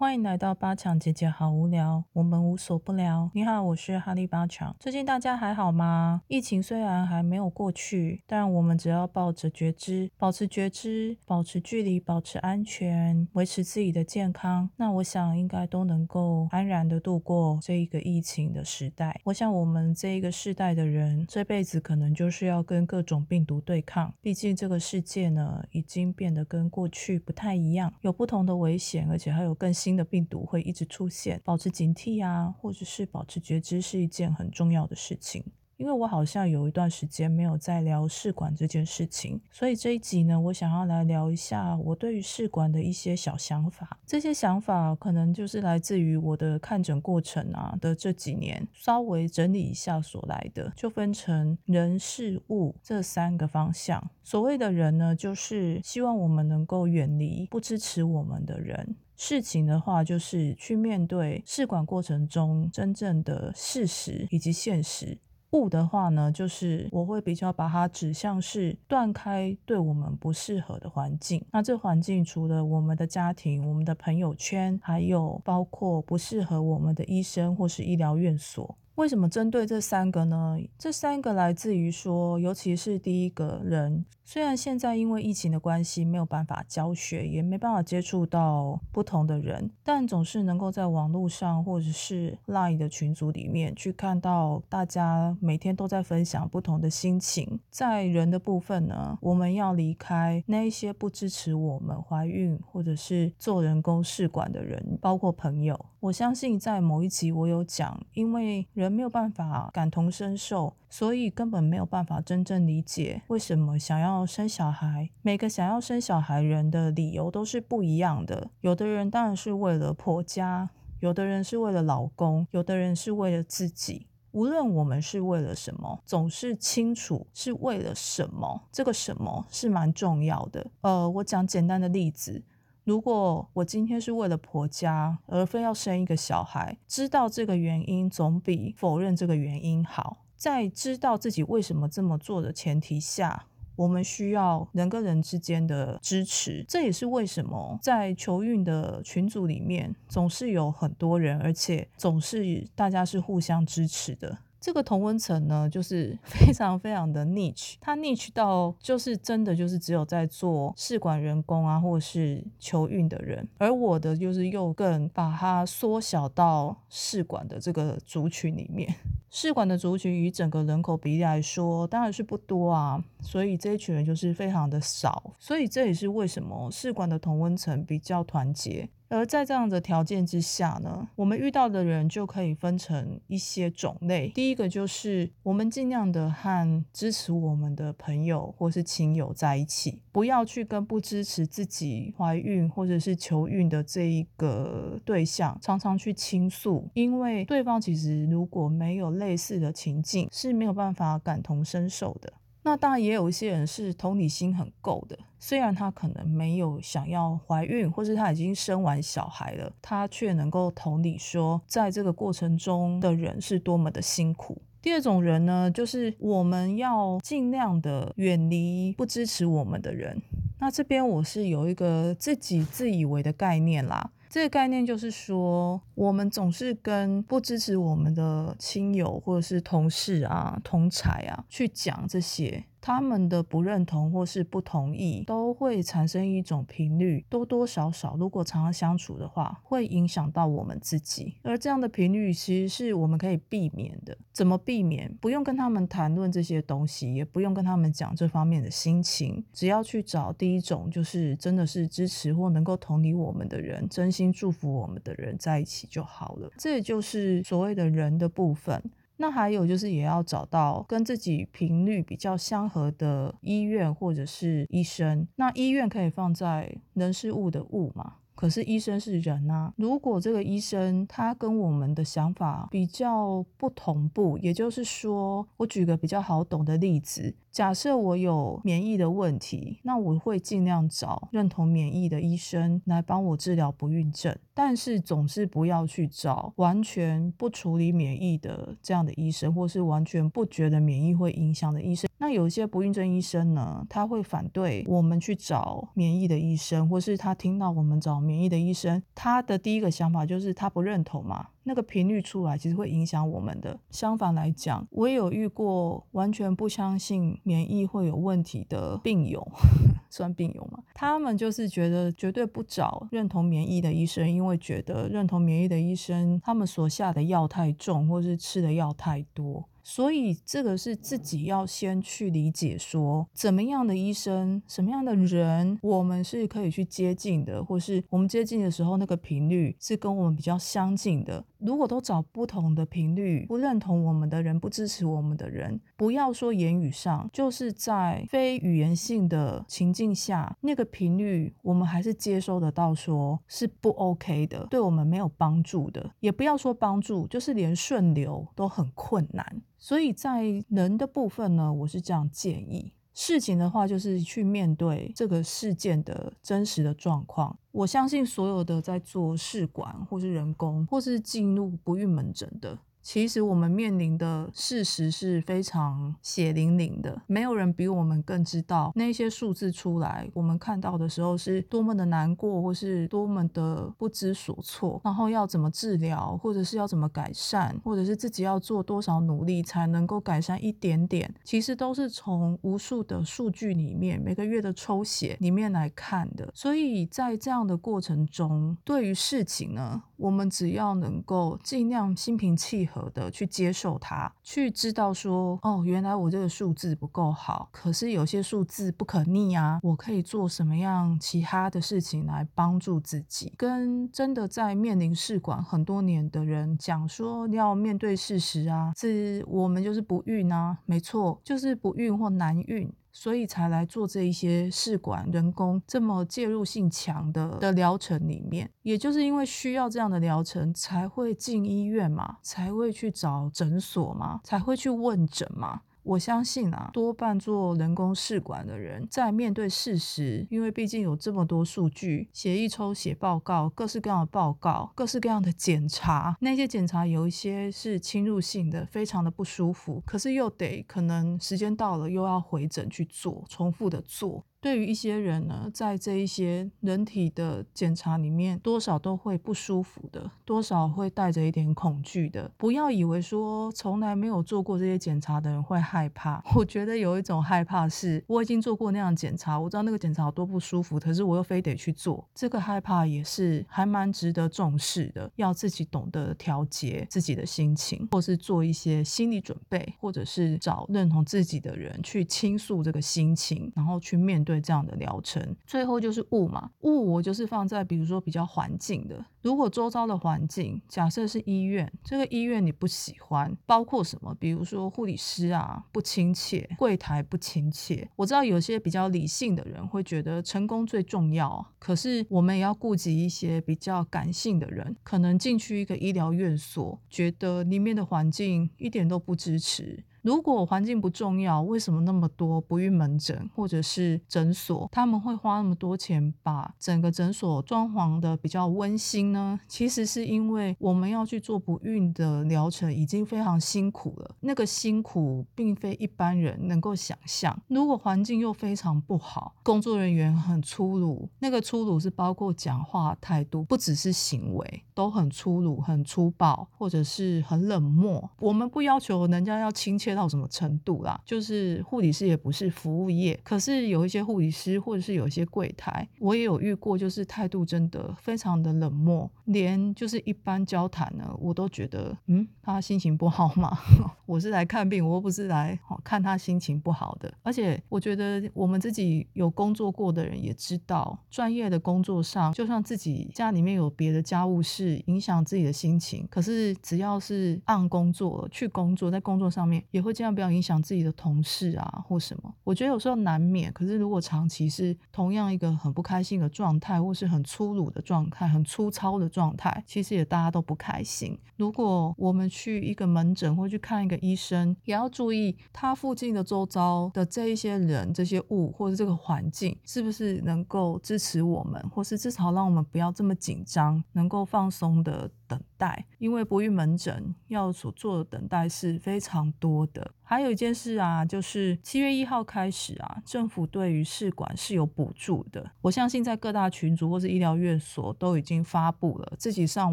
欢迎来到八强姐姐好无聊，我们无所不聊。你好，我是哈利八强。最近大家还好吗？疫情虽然还没有过去，但我们只要抱着觉知，保持觉知，保持距离，保持安全，维持自己的健康，那我想应该都能够安然的度过这一个疫情的时代。我想我们这一个世代的人，这辈子可能就是要跟各种病毒对抗。毕竟这个世界呢，已经变得跟过去不太一样，有不同的危险，而且还有更新。新的病毒会一直出现，保持警惕啊，或者是保持觉知是一件很重要的事情。因为我好像有一段时间没有在聊试管这件事情，所以这一集呢，我想要来聊一下我对于试管的一些小想法。这些想法可能就是来自于我的看诊过程啊的这几年，稍微整理一下所来的，就分成人、事、物这三个方向。所谓的人呢，就是希望我们能够远离不支持我们的人。事情的话，就是去面对试管过程中真正的事实以及现实。物的话呢，就是我会比较把它指向是断开对我们不适合的环境。那这环境除了我们的家庭、我们的朋友圈，还有包括不适合我们的医生或是医疗院所。为什么针对这三个呢？这三个来自于说，尤其是第一个人，虽然现在因为疫情的关系没有办法教学，也没办法接触到不同的人，但总是能够在网络上或者是 Line 的群组里面去看到大家每天都在分享不同的心情。在人的部分呢，我们要离开那一些不支持我们怀孕或者是做人工试管的人，包括朋友。我相信在某一集我有讲，因为人没有办法感同身受，所以根本没有办法真正理解为什么想要生小孩。每个想要生小孩人的理由都是不一样的。有的人当然是为了婆家，有的人是为了老公，有的人是为了自己。无论我们是为了什么，总是清楚是为了什么。这个什么是蛮重要的。呃，我讲简单的例子。如果我今天是为了婆家，而非要生一个小孩，知道这个原因总比否认这个原因好。在知道自己为什么这么做的前提下，我们需要人跟人之间的支持。这也是为什么在球运的群组里面，总是有很多人，而且总是大家是互相支持的。这个同温层呢，就是 非常非常的 niche，它 niche 到就是真的就是只有在做试管人工啊，或是求孕的人，而我的就是又更把它缩小到试管的这个族群里面。试管的族群与整个人口比例来说，当然是不多啊，所以这一群人就是非常的少，所以这也是为什么试管的同温层比较团结。而在这样的条件之下呢，我们遇到的人就可以分成一些种类。第一个就是我们尽量的和支持我们的朋友或是亲友在一起，不要去跟不支持自己怀孕或者是求孕的这一个对象常常去倾诉，因为对方其实如果没有类似的情境，是没有办法感同身受的。那当然也有一些人是同理心很够的，虽然他可能没有想要怀孕，或是他已经生完小孩了，他却能够同理说，在这个过程中的人是多么的辛苦。第二种人呢，就是我们要尽量的远离不支持我们的人。那这边我是有一个自己自以为的概念啦。这个概念就是说，我们总是跟不支持我们的亲友或者是同事啊、同才啊去讲这些。他们的不认同或是不同意，都会产生一种频率，多多少少，如果常常相处的话，会影响到我们自己。而这样的频率其实是我们可以避免的。怎么避免？不用跟他们谈论这些东西，也不用跟他们讲这方面的心情，只要去找第一种，就是真的是支持或能够同理我们的人，真心祝福我们的人在一起就好了。这也就是所谓的人的部分。那还有就是，也要找到跟自己频率比较相合的医院或者是医生。那医院可以放在人事物的物嘛？可是医生是人啊，如果这个医生他跟我们的想法比较不同步，也就是说，我举个比较好懂的例子。假设我有免疫的问题，那我会尽量找认同免疫的医生来帮我治疗不孕症，但是总是不要去找完全不处理免疫的这样的医生，或是完全不觉得免疫会影响的医生。那有些不孕症医生呢，他会反对我们去找免疫的医生，或是他听到我们找免疫的医生，他的第一个想法就是他不认同嘛。那个频率出来，其实会影响我们的。相反来讲，我也有遇过完全不相信免疫会有问题的病友，算病友吗？他们就是觉得绝对不找认同免疫的医生，因为觉得认同免疫的医生，他们所下的药太重，或是吃的药太多。所以这个是自己要先去理解，说怎么样的医生，什么样的人，我们是可以去接近的，或是我们接近的时候，那个频率是跟我们比较相近的。如果都找不同的频率，不认同我们的人，不支持我们的人，不要说言语上，就是在非语言性的情境下，那个频率我们还是接收得到，说是不 OK 的，对我们没有帮助的，也不要说帮助，就是连顺流都很困难。所以在人的部分呢，我是这样建议。事情的话，就是去面对这个事件的真实的状况。我相信所有的在做试管或是人工，或是进入不孕门诊的。其实我们面临的事实是非常血淋淋的，没有人比我们更知道那些数字出来，我们看到的时候是多么的难过，或是多么的不知所措，然后要怎么治疗，或者是要怎么改善，或者是自己要做多少努力才能够改善一点点，其实都是从无数的数据里面，每个月的抽血里面来看的。所以在这样的过程中，对于事情呢，我们只要能够尽量心平气。合的去接受它，去知道说，哦，原来我这个数字不够好，可是有些数字不可逆啊，我可以做什么样其他的事情来帮助自己？跟真的在面临试管很多年的人讲说，要面对事实啊，是我们就是不孕啊，没错，就是不孕或难孕。所以才来做这一些试管人工这么介入性强的的疗程里面，也就是因为需要这样的疗程，才会进医院嘛，才会去找诊所嘛，才会去问诊嘛。我相信啊，多半做人工试管的人，在面对事实，因为毕竟有这么多数据，血液抽血报告，各式各样的报告，各式各样的检查，那些检查有一些是侵入性的，非常的不舒服，可是又得可能时间到了又要回诊去做，重复的做。对于一些人呢，在这一些人体的检查里面，多少都会不舒服的，多少会带着一点恐惧的。不要以为说从来没有做过这些检查的人会害怕。我觉得有一种害怕是，我已经做过那样检查，我知道那个检查有多不舒服，可是我又非得去做。这个害怕也是还蛮值得重视的，要自己懂得调节自己的心情，或是做一些心理准备，或者是找认同自己的人去倾诉这个心情，然后去面对。对这样的疗程，最后就是物嘛，物我就是放在比如说比较环境的，如果周遭的环境，假设是医院，这个医院你不喜欢，包括什么？比如说护理师啊不亲切，柜台不亲切。我知道有些比较理性的人会觉得成功最重要，可是我们也要顾及一些比较感性的人，可能进去一个医疗院所，觉得里面的环境一点都不支持。如果环境不重要，为什么那么多不孕门诊或者是诊所，他们会花那么多钱把整个诊所装潢的比较温馨呢？其实是因为我们要去做不孕的疗程已经非常辛苦了，那个辛苦并非一般人能够想象。如果环境又非常不好，工作人员很粗鲁，那个粗鲁是包括讲话态度，不只是行为都很粗鲁、很粗暴，或者是很冷漠。我们不要求人家要亲切。到什么程度啦？就是护理师也不是服务业，可是有一些护理师或者是有一些柜台，我也有遇过，就是态度真的非常的冷漠，连就是一般交谈呢，我都觉得，嗯，他心情不好吗？我是来看病，我又不是来看他心情不好的。而且我觉得我们自己有工作过的人也知道，专业的工作上，就算自己家里面有别的家务事影响自己的心情，可是只要是按工作去工作，在工作上面。也会尽量不要影响自己的同事啊，或什么。我觉得有时候难免，可是如果长期是同样一个很不开心的状态，或是很粗鲁的状态、很粗糙的状态，其实也大家都不开心。如果我们去一个门诊或去看一个医生，也要注意他附近的周遭的这一些人、这些物或者这个环境，是不是能够支持我们，或是至少让我们不要这么紧张，能够放松的等待。因为不孕门诊要所做的等待是非常多。的。还有一件事啊，就是七月一号开始啊，政府对于试管是有补助的。我相信在各大群组或是医疗院所都已经发布了，自己上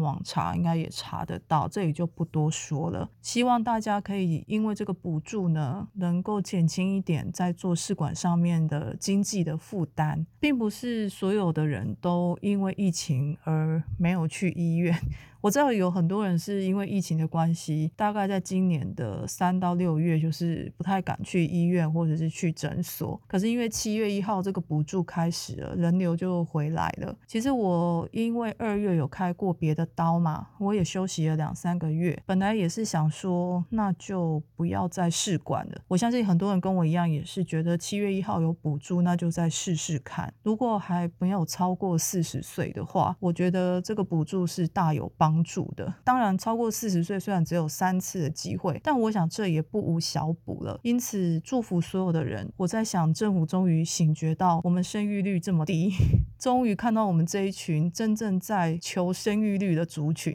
网查应该也查得到，这里就不多说了。希望大家可以因为这个补助呢，能够减轻一点在做试管上面的经济的负担，并不是所有的人都因为疫情而没有去医院。我知道有很多人是因为疫情的关系，大概在今年的三到六月，就是不太敢去医院或者是去诊所。可是因为七月一号这个补助开始了，人流就回来了。其实我因为二月有开过别的刀嘛，我也休息了两三个月。本来也是想说，那就不要再试管了。我相信很多人跟我一样，也是觉得七月一号有补助，那就再试试看。如果还没有超过四十岁的话，我觉得这个补助是大有帮。帮助的，当然超过四十岁虽然只有三次的机会，但我想这也不无小补了。因此祝福所有的人。我在想，政府终于醒觉到我们生育率这么低，终于看到我们这一群真正在求生育率的族群。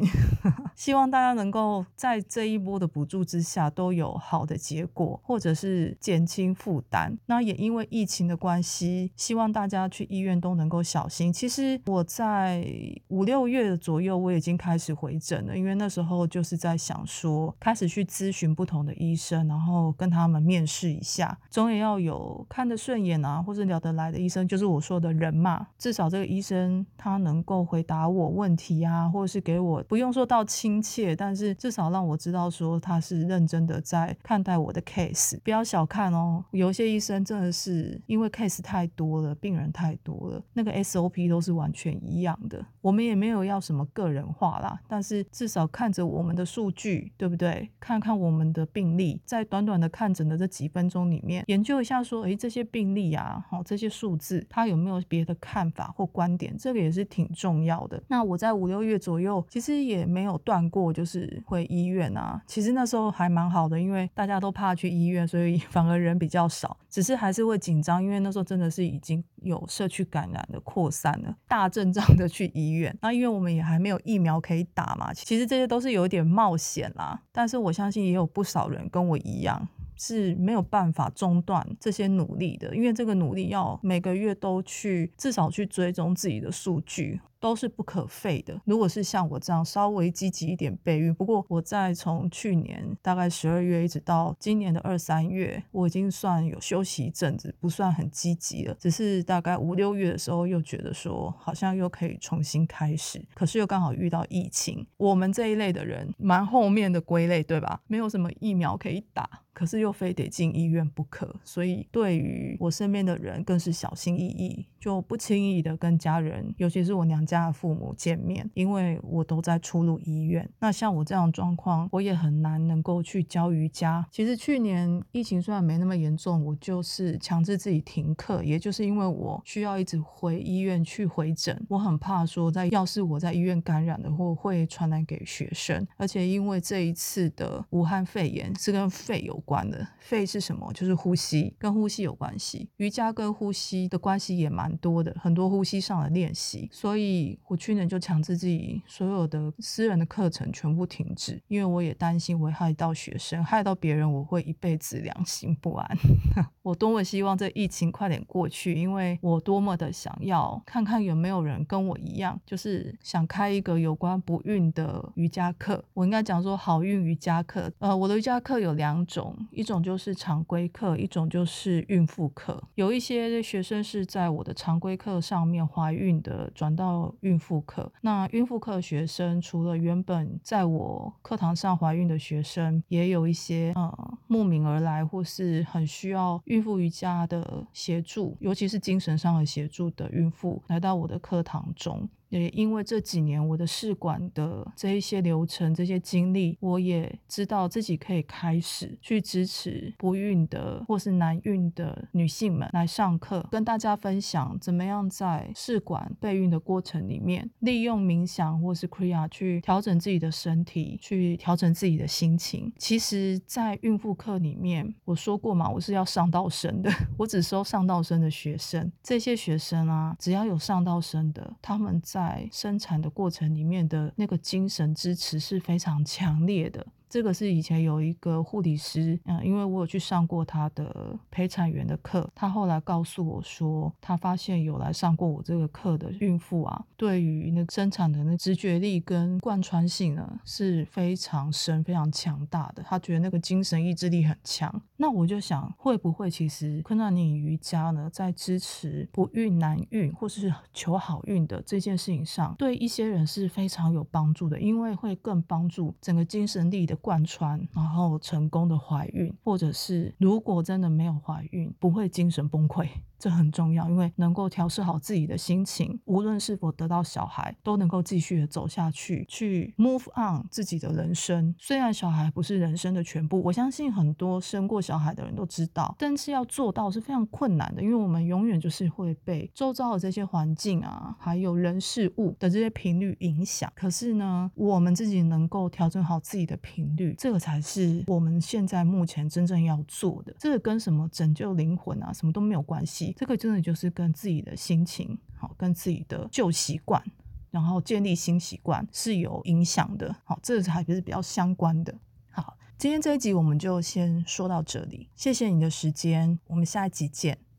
希望大家能够在这一波的补助之下都有好的结果，或者是减轻负担。那也因为疫情的关系，希望大家去医院都能够小心。其实我在五六月左右，我已经开始。回诊了，因为那时候就是在想说，开始去咨询不同的医生，然后跟他们面试一下，总也要有看得顺眼啊，或者聊得来的医生，就是我说的人嘛。至少这个医生他能够回答我问题啊，或者是给我不用说到亲切，但是至少让我知道说他是认真的在看待我的 case。不要小看哦，有些医生真的是因为 case 太多了，病人太多了，那个 SOP 都是完全一样的。我们也没有要什么个人化啦。但是至少看着我们的数据，对不对？看看我们的病例，在短短的看诊的这几分钟里面，研究一下说，诶，这些病例啊，好，这些数字，他有没有别的看法或观点？这个也是挺重要的。那我在五六月左右，其实也没有断过，就是回医院啊。其实那时候还蛮好的，因为大家都怕去医院，所以 反而人比较少。只是还是会紧张，因为那时候真的是已经有社区感染的扩散了，大阵仗的去医院。那因为我们也还没有疫苗可以。打嘛，其实这些都是有点冒险啦。但是我相信也有不少人跟我一样是没有办法中断这些努力的，因为这个努力要每个月都去至少去追踪自己的数据。都是不可废的。如果是像我这样稍微积极一点备孕，不过我在从去年大概十二月一直到今年的二三月，我已经算有休息一阵子，不算很积极了。只是大概五六月的时候，又觉得说好像又可以重新开始，可是又刚好遇到疫情。我们这一类的人蛮后面的归类，对吧？没有什么疫苗可以打，可是又非得进医院不可，所以对于我身边的人更是小心翼翼，就不轻易的跟家人，尤其是我娘家。家父母见面，因为我都在出入医院。那像我这样状况，我也很难能够去教瑜伽。其实去年疫情虽然没那么严重，我就是强制自己停课，也就是因为我需要一直回医院去回诊。我很怕说，在要是我在医院感染了，或会传染给学生。而且因为这一次的武汉肺炎是跟肺有关的，肺是什么？就是呼吸，跟呼吸有关系。瑜伽跟呼吸的关系也蛮多的，很多呼吸上的练习，所以。我去年就强制自己所有的私人的课程全部停止，因为我也担心危害到学生，害到别人，我会一辈子良心不安。我多么希望这疫情快点过去，因为我多么的想要看看有没有人跟我一样，就是想开一个有关不孕的瑜伽课。我应该讲说好运瑜伽课。呃，我的瑜伽课有两种，一种就是常规课，一种就是孕妇课。有一些学生是在我的常规课上面怀孕的，转到孕妇课，那孕妇课学生除了原本在我课堂上怀孕的学生，也有一些呃慕名而来或是很需要孕妇瑜伽的协助，尤其是精神上的协助的孕妇来到我的课堂中。也因为这几年我的试管的这一些流程、这些经历，我也知道自己可以开始去支持不孕的或是难孕的女性们来上课，跟大家分享怎么样在试管备孕的过程里面，利用冥想或是 Kriya 去调整自己的身体，去调整自己的心情。其实，在孕妇课里面，我说过嘛，我是要上到生的，我只收上到生的学生。这些学生啊，只要有上到生的，他们在在生产的过程里面的那个精神支持是非常强烈的。这个是以前有一个护理师，嗯，因为我有去上过他的陪产员的课，他后来告诉我说，他发现有来上过我这个课的孕妇啊，对于那生产的那直觉力跟贯穿性呢是非常深、非常强大的。他觉得那个精神意志力很强。那我就想，会不会其实昆纳尼瑜伽呢，在支持不孕难孕或是求好运的这件事情上，对一些人是非常有帮助的，因为会更帮助整个精神力的。贯穿，然后成功的怀孕，或者是如果真的没有怀孕，不会精神崩溃。这很重要，因为能够调试好自己的心情，无论是否得到小孩，都能够继续的走下去，去 move on 自己的人生。虽然小孩不是人生的全部，我相信很多生过小孩的人都知道，但是要做到是非常困难的，因为我们永远就是会被周遭的这些环境啊，还有人事物的这些频率影响。可是呢，我们自己能够调整好自己的频率，这个才是我们现在目前真正要做的。这个跟什么拯救灵魂啊，什么都没有关系。这个真的就是跟自己的心情，好，跟自己的旧习惯，然后建立新习惯是有影响的，好，这个还是比较相关的。好，今天这一集我们就先说到这里，谢谢你的时间，我们下一集见。